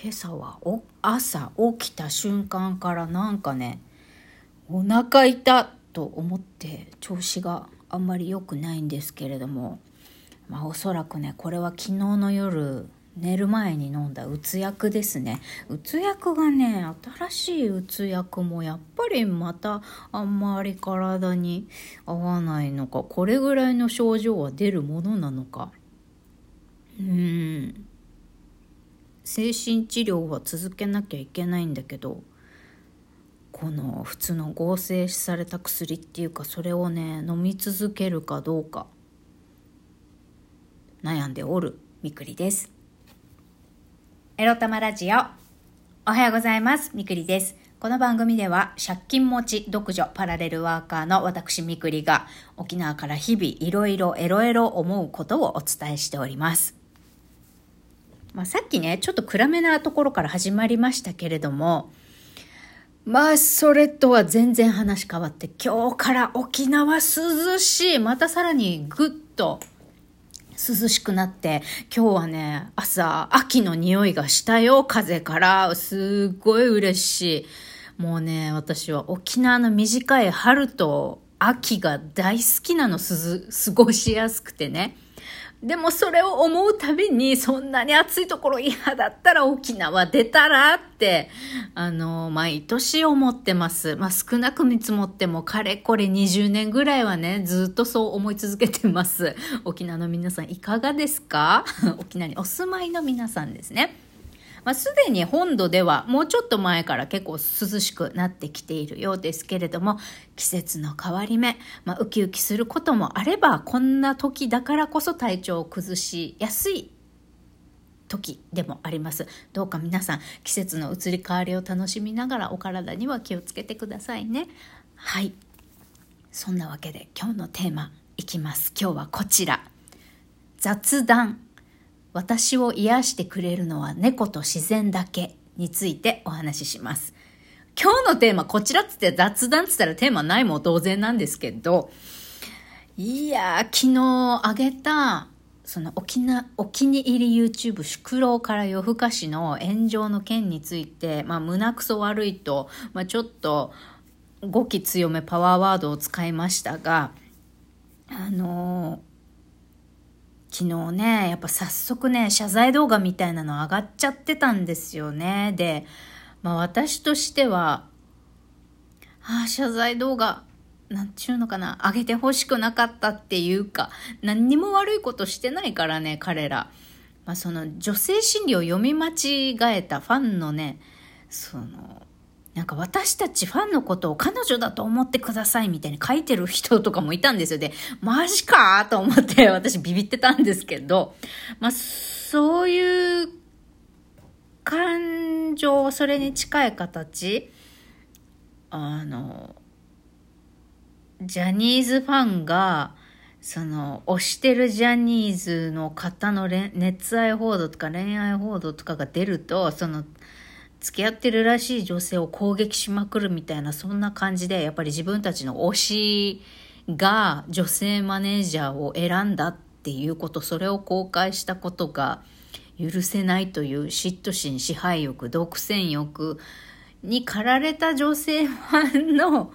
今朝はお朝起きた瞬間からなんかねお腹痛と思って調子があんまり良くないんですけれどもまあおそらくねこれは昨日の夜寝る前に飲んだうつ薬ですね。うつ薬がね新しいうつ薬もやっぱりまたあんまり体に合わないのかこれぐらいの症状は出るものなのか。うん。精神治療は続けなきゃいけないんだけどこの普通の合成された薬っていうかそれをね飲み続けるかどうか悩んでおるみくりです。エロ玉ラジオおはようございます。みくりです。この番組では借金持ち独女パラレルワーカーの私みくりが沖縄から日々いろいろエロエロ思うことをお伝えしております。まあ、さっきねちょっと暗めなところから始まりましたけれどもまあ、それとは全然話変わって、今日から沖縄涼しい。またさらにぐっと涼しくなって、今日はね、朝、秋の匂いがしたよ、風から。すっごい嬉しい。もうね、私は沖縄の短い春と秋が大好きなのすず、過ごしやすくてね。でもそれを思うたびに、そんなに暑いところ嫌だったら沖縄出たらって、あの、毎年思ってます。まあ少なく見積もっても、かれこれ20年ぐらいはね、ずっとそう思い続けてます。沖縄の皆さんいかがですか？沖縄にお住まいの皆さんですね。まあ、すでに本土ではもうちょっと前から結構涼しくなってきているようですけれども、季節の変わり目、まあ、ウキウキすることもあれば、こんな時だからこそ体調を崩しやすい時でもあります。どうか皆さん、季節の移り変わりを楽しみながらお体には気をつけてくださいね。はい。そんなわけで今日のテーマいきます。今日はこちら。雑談。私を癒してくれるのは猫と自然だけについてお話しします。今日のテーマ、こちらっつって雑談っつったらテーマないも当然なんですけど、いや、昨日あげた、その沖な、お気に入り YouTube 宿老から夜更かしの炎上の件について、まあ胸くそ悪いと、まあちょっと語気強めパワーワードを使いましたが、あのー昨日ね、やっぱ早速ね、謝罪動画みたいなの上がっちゃってたんですよね。で、まあ私としては、ああ、謝罪動画、なんちゅうのかな、上げてほしくなかったっていうか、何にも悪いことしてないからね、彼ら。まあその女性心理を読み間違えたファンのね、その、なんか私たちファンのことを彼女だと思ってくださいみたいに書いてる人とかもいたんですよ。で、マジかと思って 私ビビってたんですけど、まあ、そういう感情、それに近い形、あの、ジャニーズファンが、その、推してるジャニーズの方の熱愛報道とか恋愛報道とかが出ると、その、付き合ってるらしい女性を攻撃しまくるみたいなそんな感じでやっぱり自分たちの推しが女性マネージャーを選んだっていうことそれを公開したことが許せないという嫉妬心支配欲独占欲に駆られた女性ファンの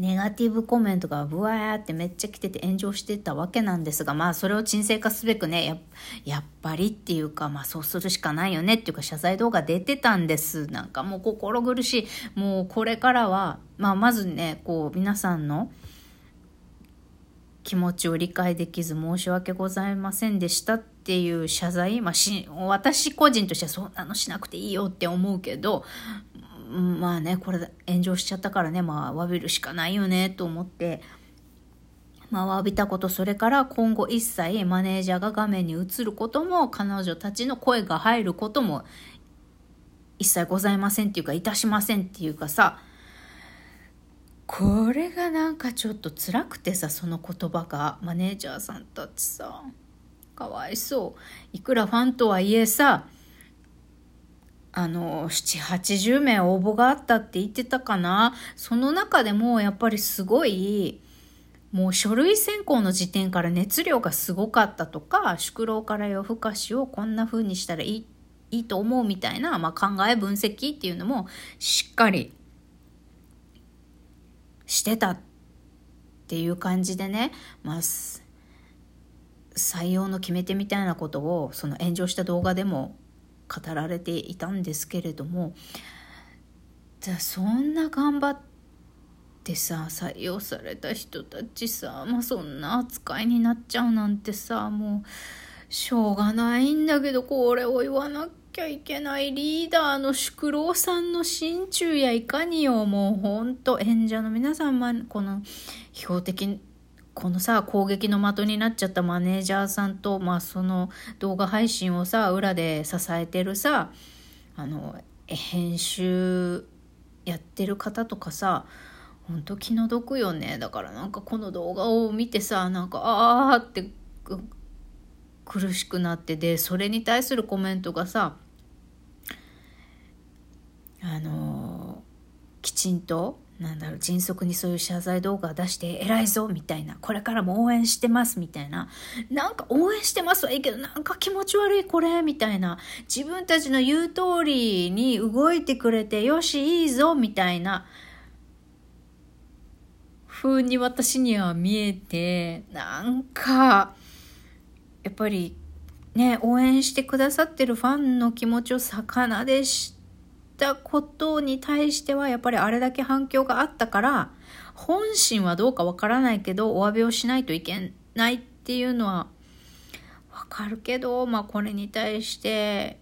ネガティブコメントがブワーってめっちゃ来てて炎上してたわけなんですが、まあそれを沈静化すべくね、ややっぱりっていうか、まあそうするしかないよねっていうか謝罪動画出てたんです。なんかもう心苦しい。もうこれからは、まあまずね、こう皆さんの気持ちを理解できず申し訳ございませんでしたっていう謝罪、まあし、私個人としてはそんなのしなくていいよって思うけど、まあね、これ炎上しちゃったからね、まあ、詫びるしかないよね、と思って、まあ、詫びたこと、それから今後一切マネージャーが画面に映ることも、彼女たちの声が入ることも、一切ございませんっていうか、いたしませんっていうかさ、これがなんかちょっと辛くてさ、その言葉が、マネージャーさんたちさ、かわいそう。いくらファンとはいえさ、あの、7、80名応募があったって言ってたかな。その中でもやっぱりすごい、もう書類選考の時点から熱量がすごかったとか、宿老から夜更かしをこんな風にしたらいいいいと思うみたいな、まあ、考え分析っていうのもしっかりしてたっていう感じでね、まあ、採用の決め手みたいなことをその炎上した動画でも語られていたんですけれどもじゃあそんな頑張ってさ採用された人たちさ、まあ、そんな扱いになっちゃうなんてさもうしょうがないんだけどこれを言わなきゃいけないリーダーの宿老さんの心中やいかによ。もうほんと演者の皆さん、この標的このさ攻撃の的になっちゃったマネージャーさんと、まあ、その動画配信をさ裏で支えてるさあの編集やってる方とかさほんと気の毒よね。だからなんかこの動画を見てさなんかああって苦しくなってでそれに対するコメントがさあのきちんとなんだろう迅速にそういう謝罪動画出して偉いぞみたいな。これからも応援してますみたいな。なんか応援してますはいいけどなんか気持ち悪いこれみたいな。自分たちの言う通りに動いてくれてよしいいぞみたいな。風に私には見えてなんかやっぱりね応援してくださってるファンの気持ちを魚でしてったことに対してはやっぱりあれだけ反響があったから本心はどうかわからないけどお詫びをしないといけないっていうのはわかるけどまあこれに対して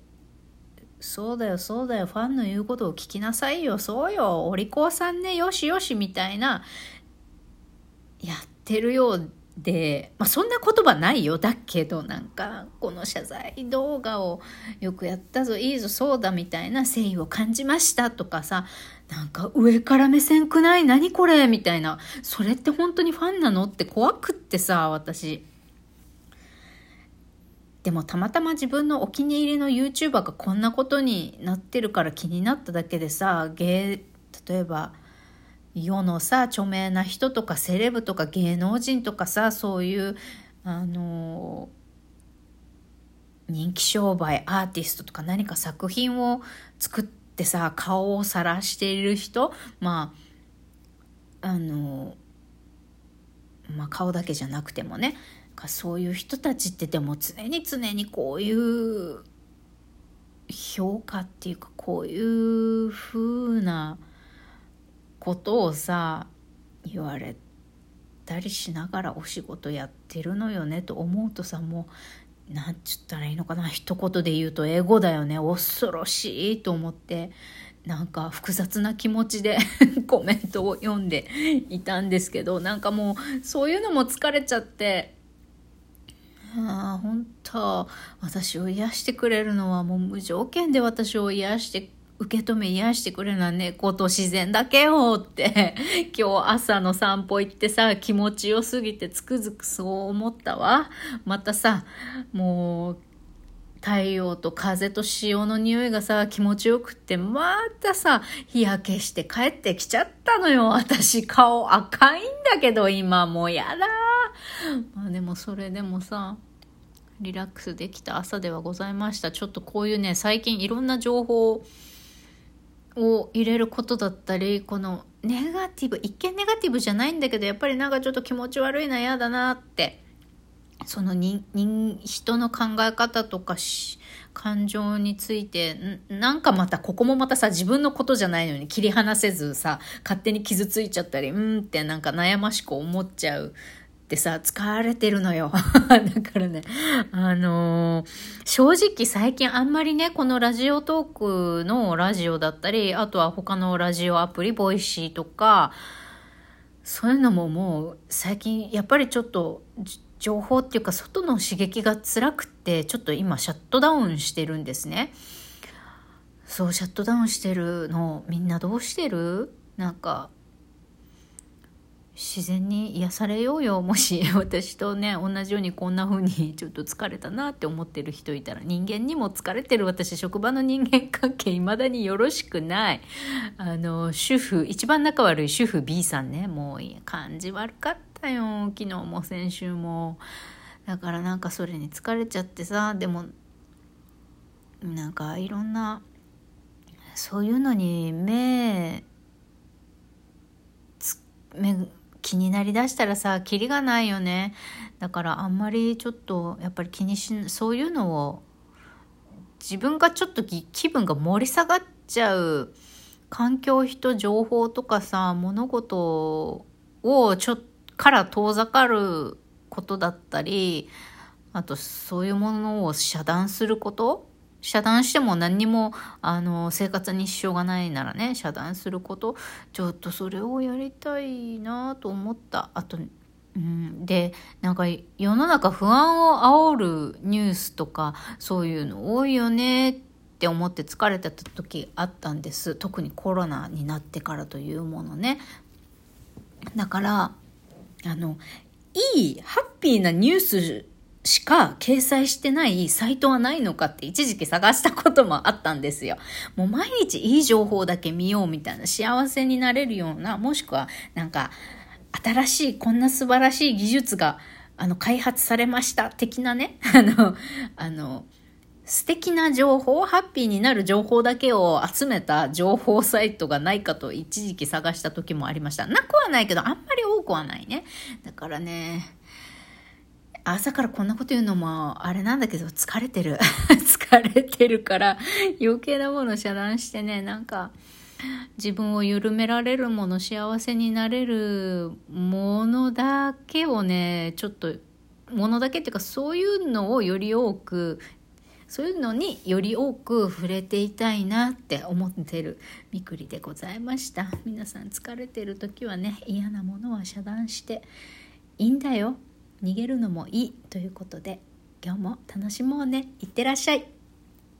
そうだよそうだよファンの言うことを聞きなさいよそうよお利口さんねよしよしみたいなやってるようで、まあ、そんな言葉ないよだけどなんかこの謝罪動画をよくやったぞいいぞそうだみたいな誠意を感じましたとかさなんか上から目線くない何これみたいなそれって本当にファンなのって怖くってさ私。でもたまたま自分のお気に入りの YouTuber がこんなことになってるから気になっただけでさ芸例えば世のさ著名な人とかセレブとか芸能人とかさそういうあの人気商売アーティストとか何か作品を作ってさ顔を晒している人まああのまあ顔だけじゃなくてもねそういう人たちってでも常に常にこういう評価っていうかこういう風なことをさ言われたりしながらお仕事やってるのよねと思うとさもう何ちゅったらいいのかな一言で言うと英語だよね。恐ろしいと思ってなんか複雑な気持ちでコメントを読んでいたんですけどなんかもうそういうのも疲れちゃってああ本当私を癒してくれるのはもう無条件で私を癒して受け止め癒してくれるのは猫と自然だけよって。今日朝の散歩行ってさ気持ちよすぎてつくづくそう思ったわ。またさもう太陽と風と潮の匂いがさ気持ちよくってまたさ日焼けして帰ってきちゃったのよ。私顔赤いんだけど今もやだ。まあでもそれでもさリラックスできた朝ではございました。ちょっとこういうね最近いろんな情報をを入れることだったりこのネガティブ一見ネガティブじゃないんだけどやっぱりなんかちょっと気持ち悪いな嫌だなってその人人の考え方とか感情についてなんかまたここもまたさ自分のことじゃないのに切り離せずさ勝手に傷ついちゃったりうんってなんか悩ましく思っちゃうってさ、疲れてるのよ。だからね、あのー、正直最近あんまりね、このラジオトークのラジオだったり、あとは他のラジオアプリ、ボイシーとか、そういうのももう最近やっぱりちょっと情報っていうか外の刺激が辛くってちょっと今シャットダウンしてるんですね。そうシャットダウンしてるのみんなどうしてる？なんか自然に癒されようよ。もし私とね同じようにこんな風に ちょっと疲れたなって思ってる人いたら人間にも疲れてる。私職場の人間関係いまだによろしくない。あの主婦一番仲悪い主婦 B さんね。もう感じ悪かったよ。昨日も先週も。だからなんかそれに疲れちゃってさ。でもなんかいろんなそういうのに目目気になりだしたらさキリがないよね。だからあんまりちょっとやっぱり気にしそういうのを自分がちょっと気分が盛り下がっちゃう環境人情報とかさ物事をちょっから遠ざかることだったりあとそういうものを遮断すること遮断しても何にもあの生活に支障がないならね遮断すること。ちょっとそれをやりたいなと思った。あと、うん、でなんか世の中不安を煽るニュースとかそういうの多いよねって思って疲れてた時あったんです。特にコロナになってからというものね。だからあのいいハッピーなニュースしか掲載してないサイトはないのかって一時期探したこともあったんですよ。もう毎日いい情報だけ見ようみたいな幸せになれるような、もしくはなんか新しいこんな素晴らしい技術があの開発されました的なね、あの、あの、素敵な情報、ハッピーになる情報だけを集めた情報サイトがないかと一時期探した時もありました。なくはないけど、あんまり多くはないね。だからね、朝からこんなこと言うのもあれなんだけど疲れてる。疲れてるから余計なもの遮断してねなんか自分を緩められるもの幸せになれるものだけをねちょっとものだけっていうかそういうのをより多くそういうのにより多く触れていたいなって思ってる。みくりでございました。皆さん疲れてる時はね嫌なものは遮断していいんだよ。逃げるのもいいということで今日も楽しもうね。いってらっしゃい。